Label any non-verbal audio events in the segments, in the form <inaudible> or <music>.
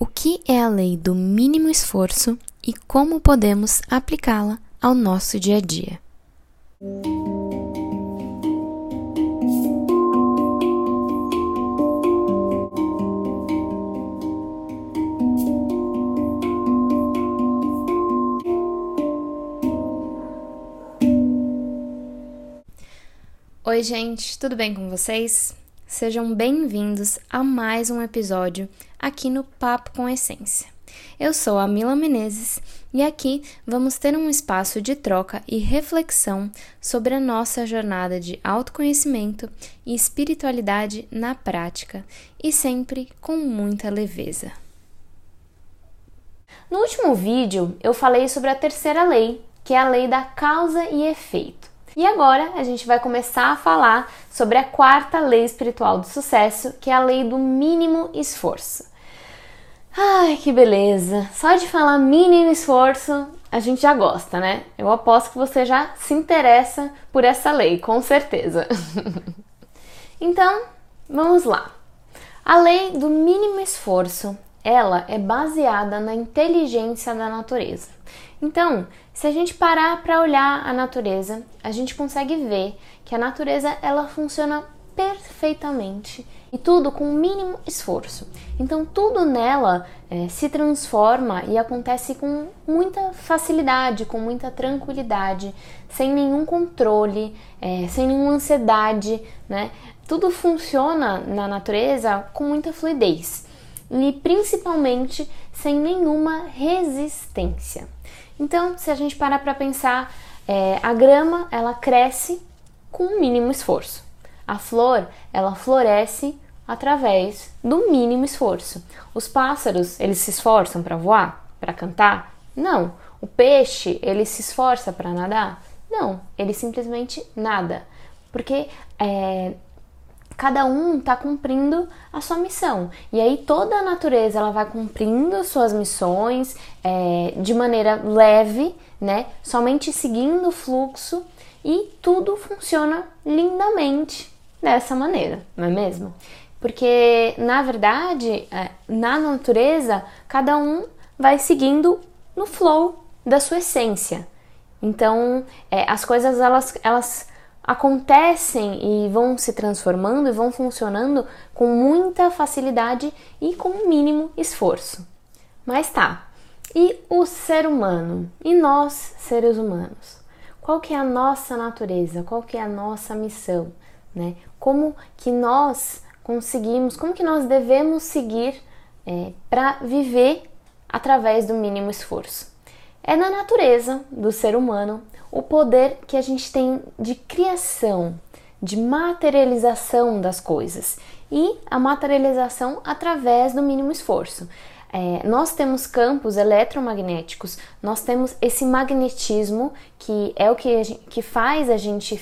O que é a lei do mínimo esforço e como podemos aplicá-la ao nosso dia a dia? Oi, gente, tudo bem com vocês? Sejam bem-vindos a mais um episódio aqui no Papo com Essência. Eu sou a Mila Menezes e aqui vamos ter um espaço de troca e reflexão sobre a nossa jornada de autoconhecimento e espiritualidade na prática e sempre com muita leveza. No último vídeo, eu falei sobre a terceira lei, que é a lei da causa e efeito. E agora a gente vai começar a falar sobre a quarta lei espiritual do sucesso, que é a lei do mínimo esforço. Ai, que beleza! Só de falar mínimo esforço a gente já gosta, né? Eu aposto que você já se interessa por essa lei, com certeza. <laughs> então, vamos lá. A lei do mínimo esforço, ela é baseada na inteligência da natureza. Então, se a gente parar para olhar a natureza, a gente consegue ver que a natureza ela funciona perfeitamente e tudo com o mínimo esforço. Então tudo nela é, se transforma e acontece com muita facilidade, com muita tranquilidade, sem nenhum controle, é, sem nenhuma ansiedade, né? Tudo funciona na natureza com muita fluidez e principalmente sem nenhuma resistência. Então, se a gente parar para pensar, é, a grama ela cresce com o mínimo esforço. A flor ela floresce através do mínimo esforço. Os pássaros eles se esforçam para voar, para cantar? Não. O peixe ele se esforça para nadar? Não. Ele simplesmente nada, porque é, cada um está cumprindo a sua missão. E aí toda a natureza ela vai cumprindo suas missões é, de maneira leve, né? Somente seguindo o fluxo e tudo funciona lindamente dessa maneira, não é mesmo? Porque na verdade, é, na natureza, cada um vai seguindo no flow da sua essência. Então, é, as coisas elas, elas acontecem e vão se transformando e vão funcionando com muita facilidade e com mínimo esforço. Mas tá, e o ser humano? E nós, seres humanos? Qual que é a nossa natureza? Qual que é a nossa missão? Né? Como que nós conseguimos, como que nós devemos seguir é, para viver através do mínimo esforço? É na natureza do ser humano o poder que a gente tem de criação, de materialização das coisas e a materialização através do mínimo esforço. É, nós temos campos eletromagnéticos, nós temos esse magnetismo que é o que, gente, que faz a gente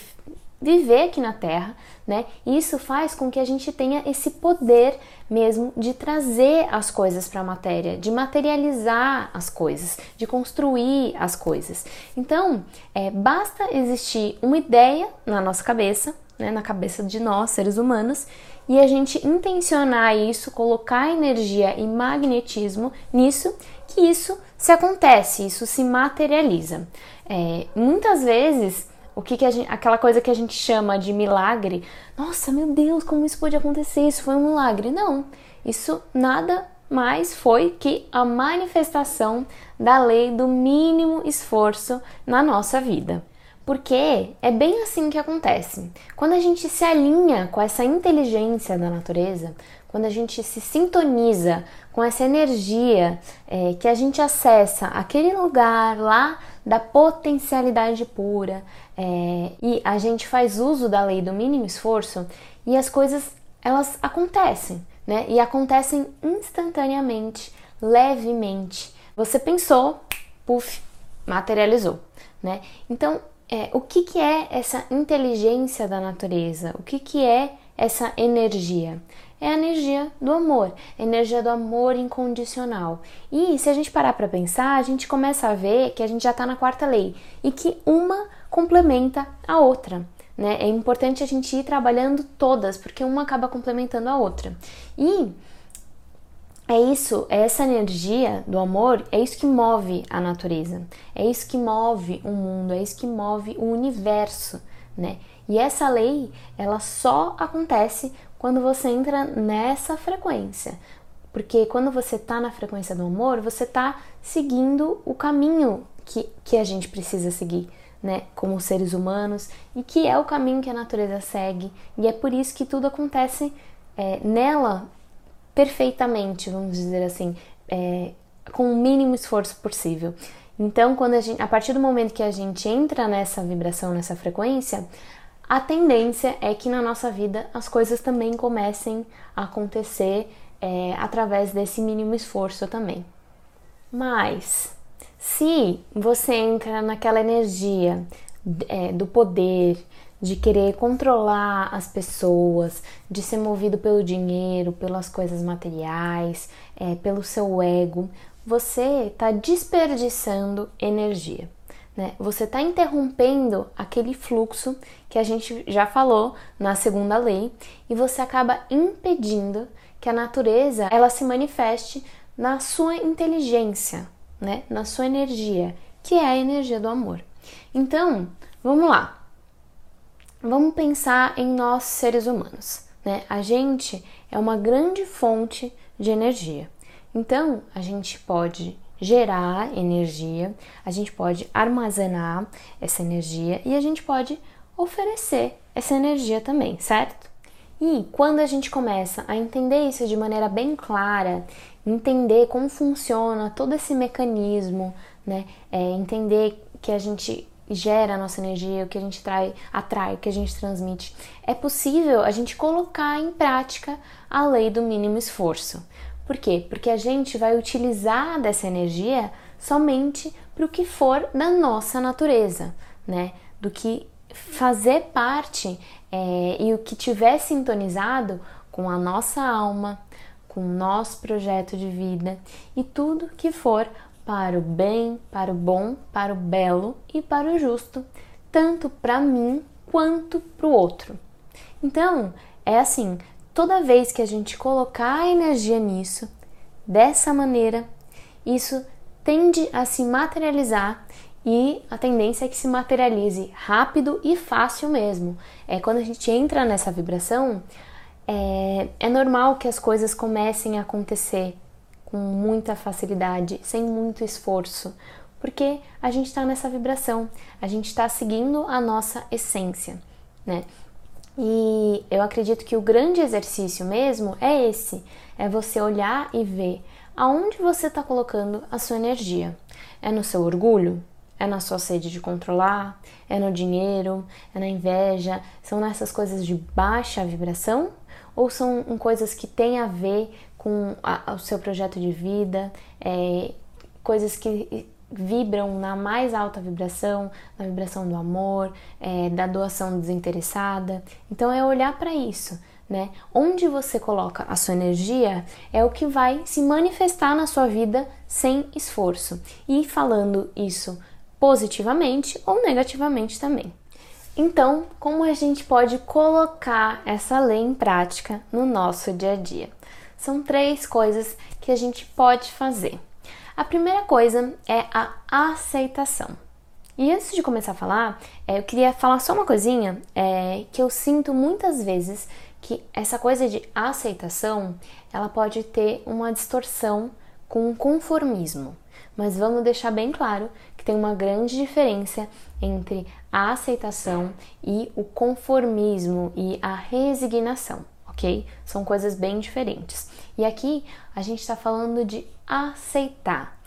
viver aqui na Terra, né? E isso faz com que a gente tenha esse poder mesmo de trazer as coisas para a matéria, de materializar as coisas, de construir as coisas. Então, é, basta existir uma ideia na nossa cabeça, né, na cabeça de nós, seres humanos, e a gente intencionar isso, colocar energia e magnetismo nisso, que isso se acontece, isso se materializa. É, muitas vezes o que, que gente, aquela coisa que a gente chama de milagre. Nossa, meu Deus, como isso pode acontecer? Isso foi um milagre? Não, isso nada mais foi que a manifestação da lei do mínimo esforço na nossa vida. Porque é bem assim que acontece. Quando a gente se alinha com essa inteligência da natureza, quando a gente se sintoniza com essa energia é, que a gente acessa aquele lugar lá da potencialidade pura é, e a gente faz uso da lei do mínimo esforço e as coisas elas acontecem, né? E acontecem instantaneamente, levemente. Você pensou, puf, materializou, né? Então, é, o que, que é essa inteligência da natureza? O que, que é essa energia? é a energia do amor, a energia do amor incondicional. E se a gente parar para pensar, a gente começa a ver que a gente já está na quarta lei e que uma complementa a outra. Né? É importante a gente ir trabalhando todas, porque uma acaba complementando a outra. E é isso, é essa energia do amor, é isso que move a natureza, é isso que move o mundo, é isso que move o universo, né? E essa lei, ela só acontece quando você entra nessa frequência. Porque quando você tá na frequência do amor, você tá seguindo o caminho que, que a gente precisa seguir, né? Como seres humanos, e que é o caminho que a natureza segue. E é por isso que tudo acontece é, nela perfeitamente, vamos dizer assim, é, com o mínimo esforço possível. Então, quando a, gente, a partir do momento que a gente entra nessa vibração, nessa frequência, a tendência é que na nossa vida as coisas também comecem a acontecer é, através desse mínimo esforço também. Mas se você entra naquela energia é, do poder, de querer controlar as pessoas, de ser movido pelo dinheiro, pelas coisas materiais, é, pelo seu ego, você está desperdiçando energia. Né? Você está interrompendo aquele fluxo que a gente já falou na segunda lei e você acaba impedindo que a natureza ela se manifeste na sua inteligência, né? na sua energia, que é a energia do amor. Então, vamos lá. Vamos pensar em nós seres humanos, né? A gente é uma grande fonte de energia. Então, a gente pode gerar energia, a gente pode armazenar essa energia e a gente pode oferecer essa energia também, certo? E quando a gente começa a entender isso de maneira bem clara, entender como funciona todo esse mecanismo, né? É, entender que a gente gera a nossa energia, o que a gente trai, atrai, o que a gente transmite, é possível a gente colocar em prática a lei do mínimo esforço. Por quê? Porque a gente vai utilizar dessa energia somente para o que for da nossa natureza, né? Do que fazer parte é, e o que tiver sintonizado com a nossa alma, com o nosso projeto de vida e tudo que for para o bem, para o bom, para o belo e para o justo, tanto para mim quanto para o outro. Então, é assim, toda vez que a gente colocar a energia nisso, dessa maneira, isso tende a se materializar e a tendência é que se materialize rápido e fácil mesmo. É quando a gente entra nessa vibração, é, é normal que as coisas comecem a acontecer com muita facilidade, sem muito esforço, porque a gente está nessa vibração, a gente está seguindo a nossa essência, né? E eu acredito que o grande exercício mesmo é esse: é você olhar e ver aonde você está colocando a sua energia. É no seu orgulho? É na sua sede de controlar? É no dinheiro? É na inveja? São nessas coisas de baixa vibração? Ou são coisas que têm a ver com a, o seu projeto de vida, é, coisas que vibram na mais alta vibração, na vibração do amor, é, da doação desinteressada. Então é olhar para isso, né? Onde você coloca a sua energia é o que vai se manifestar na sua vida sem esforço. E falando isso positivamente ou negativamente também. Então, como a gente pode colocar essa lei em prática no nosso dia a dia? São três coisas que a gente pode fazer. A primeira coisa é a aceitação. E antes de começar a falar, é, eu queria falar só uma coisinha é, que eu sinto muitas vezes que essa coisa de aceitação ela pode ter uma distorção com o conformismo. Mas vamos deixar bem claro que tem uma grande diferença entre a aceitação e o conformismo e a resignação ok? São coisas bem diferentes. E aqui a gente está falando de aceitar.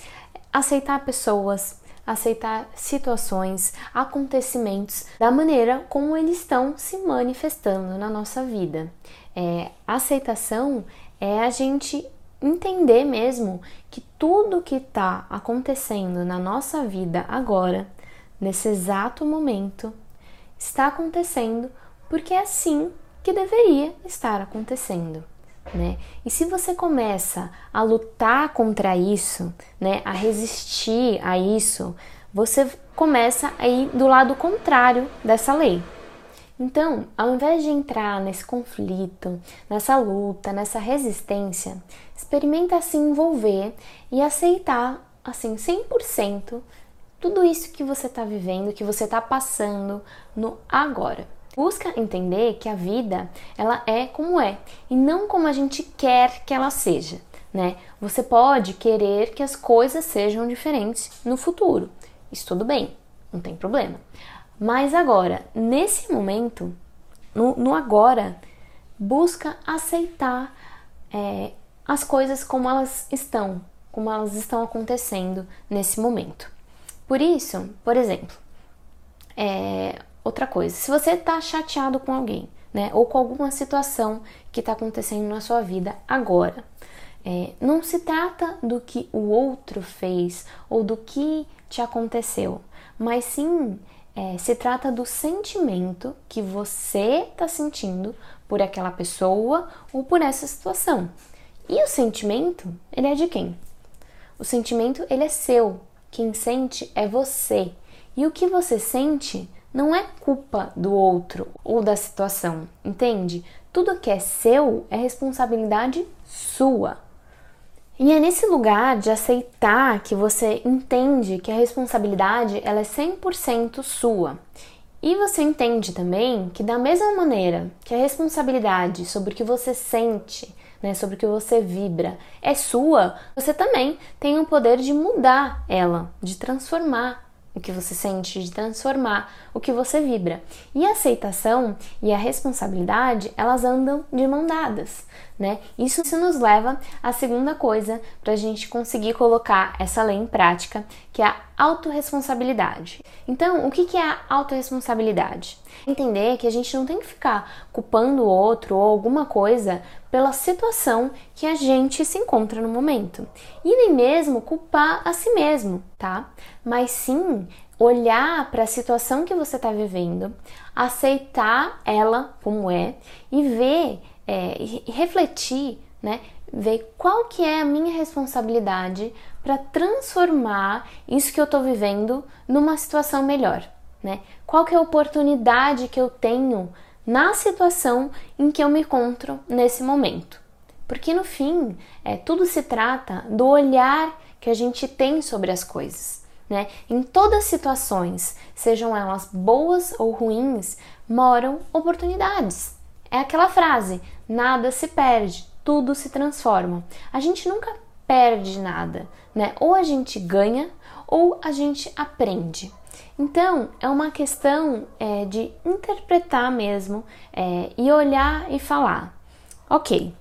Aceitar pessoas, aceitar situações, acontecimentos da maneira como eles estão se manifestando na nossa vida. É, aceitação é a gente entender mesmo que tudo que está acontecendo na nossa vida agora, nesse exato momento, está acontecendo porque é assim que deveria estar acontecendo. Né? E se você começa a lutar contra isso, né, a resistir a isso, você começa a ir do lado contrário dessa lei. Então, ao invés de entrar nesse conflito, nessa luta, nessa resistência, experimenta se envolver e aceitar assim 100% tudo isso que você está vivendo, que você está passando no agora. Busca entender que a vida ela é como é e não como a gente quer que ela seja, né? Você pode querer que as coisas sejam diferentes no futuro. Isso tudo bem, não tem problema. Mas agora, nesse momento, no, no agora, busca aceitar é, as coisas como elas estão, como elas estão acontecendo nesse momento. Por isso, por exemplo, é, outra coisa, se você está chateado com alguém, né, ou com alguma situação que está acontecendo na sua vida agora, é, não se trata do que o outro fez ou do que te aconteceu, mas sim é, se trata do sentimento que você está sentindo por aquela pessoa ou por essa situação. E o sentimento, ele é de quem? O sentimento, ele é seu. Quem sente é você. E o que você sente não é culpa do outro ou da situação, entende? Tudo que é seu é responsabilidade sua. E é nesse lugar de aceitar que você entende que a responsabilidade ela é 100% sua. E você entende também que da mesma maneira que a responsabilidade sobre o que você sente né, sobre o que você vibra, é sua, você também tem o poder de mudar ela, de transformar o que você sente, de transformar o que você vibra. E a aceitação e a responsabilidade, elas andam de mão dadas, né? Isso, isso nos leva à segunda coisa para a gente conseguir colocar essa lei em prática, que é a autorresponsabilidade. Então, o que é a autorresponsabilidade? Entender que a gente não tem que ficar culpando o outro ou alguma coisa pela situação que a gente se encontra no momento. E nem mesmo culpar a si mesmo, tá? Mas sim olhar para a situação que você está vivendo, aceitar ela como é e ver é, e refletir, né? Ver qual que é a minha responsabilidade para transformar isso que eu estou vivendo numa situação melhor, né? Qual que é a oportunidade que eu tenho na situação em que eu me encontro nesse momento. Porque no fim, é, tudo se trata do olhar que a gente tem sobre as coisas. Né? Em todas as situações, sejam elas boas ou ruins, moram oportunidades. É aquela frase: nada se perde, tudo se transforma. A gente nunca perde nada, né? Ou a gente ganha ou a gente aprende. Então, é uma questão é, de interpretar mesmo é, e olhar e falar: ok,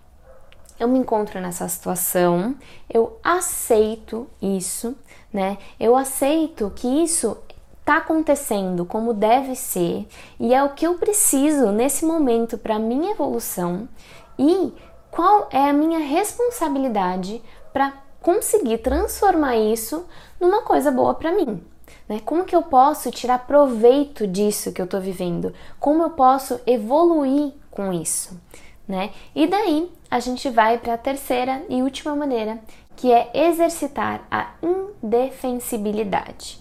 eu me encontro nessa situação, eu aceito isso, né? Eu aceito que isso está acontecendo como deve ser e é o que eu preciso nesse momento para minha evolução e qual é a minha responsabilidade para conseguir transformar isso numa coisa boa para mim. Né? Como que eu posso tirar proveito disso que eu estou vivendo? Como eu posso evoluir com isso? Né? E daí a gente vai para a terceira e última maneira, que é exercitar a indefensibilidade.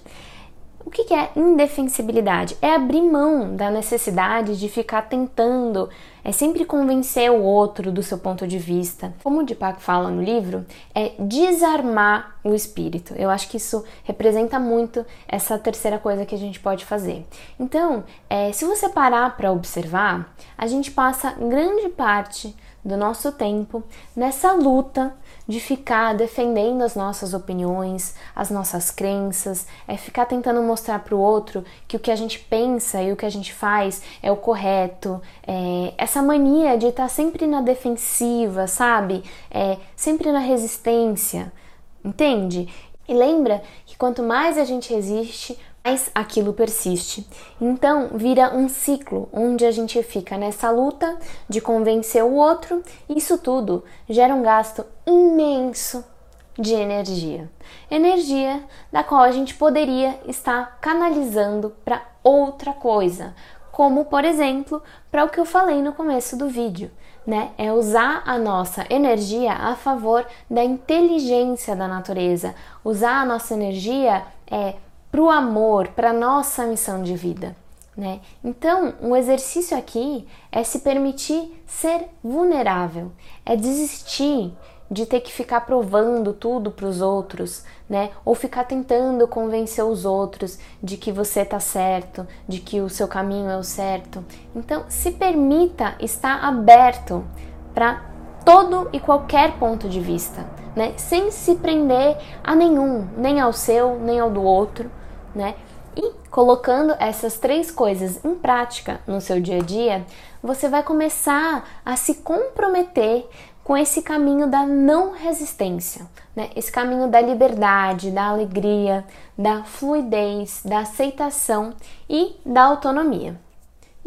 O que é indefensibilidade? É abrir mão da necessidade de ficar tentando, é sempre convencer o outro do seu ponto de vista. Como o Deepak fala no livro, é desarmar o espírito. Eu acho que isso representa muito essa terceira coisa que a gente pode fazer. Então, é, se você parar para observar, a gente passa grande parte do nosso tempo nessa luta de ficar defendendo as nossas opiniões, as nossas crenças, é ficar tentando mostrar para o outro que o que a gente pensa e o que a gente faz é o correto. É, essa mania de estar tá sempre na defensiva, sabe? É, sempre na resistência, entende? E lembra que quanto mais a gente resiste, mais aquilo persiste. Então vira um ciclo onde a gente fica nessa luta de convencer o outro, isso tudo gera um gasto imenso de energia. Energia da qual a gente poderia estar canalizando para outra coisa, como por exemplo, para o que eu falei no começo do vídeo, né? É usar a nossa energia a favor da inteligência da natureza, usar a nossa energia é para o amor, para nossa missão de vida. Né? Então, um exercício aqui é se permitir ser vulnerável, é desistir de ter que ficar provando tudo para os outros, né? Ou ficar tentando convencer os outros de que você tá certo, de que o seu caminho é o certo. Então, se permita estar aberto para todo e qualquer ponto de vista, né? Sem se prender a nenhum, nem ao seu, nem ao do outro, né? E colocando essas três coisas em prática no seu dia a dia, você vai começar a se comprometer com esse caminho da não resistência, né? Esse caminho da liberdade, da alegria, da fluidez, da aceitação e da autonomia.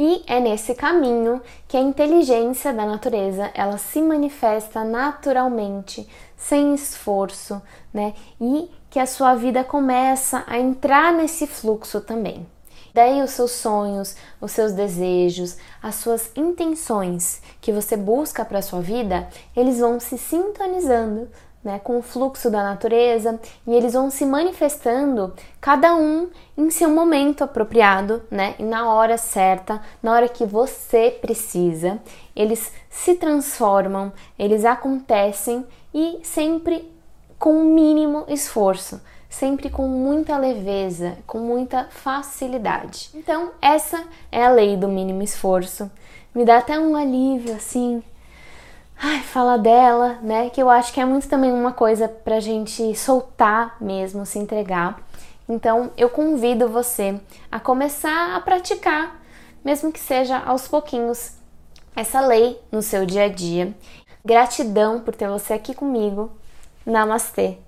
E é nesse caminho que a inteligência da natureza ela se manifesta naturalmente, sem esforço, né? E que a sua vida começa a entrar nesse fluxo também. Daí os seus sonhos, os seus desejos, as suas intenções que você busca para a sua vida, eles vão se sintonizando né, com o fluxo da natureza e eles vão se manifestando, cada um em seu momento apropriado, né, e na hora certa, na hora que você precisa. Eles se transformam, eles acontecem e sempre com o mínimo esforço, sempre com muita leveza, com muita facilidade. Então, essa é a lei do mínimo esforço. Me dá até um alívio assim. Ai, falar dela, né? Que eu acho que é muito também uma coisa pra gente soltar mesmo, se entregar. Então, eu convido você a começar a praticar, mesmo que seja aos pouquinhos, essa lei no seu dia a dia. Gratidão por ter você aqui comigo Namastê!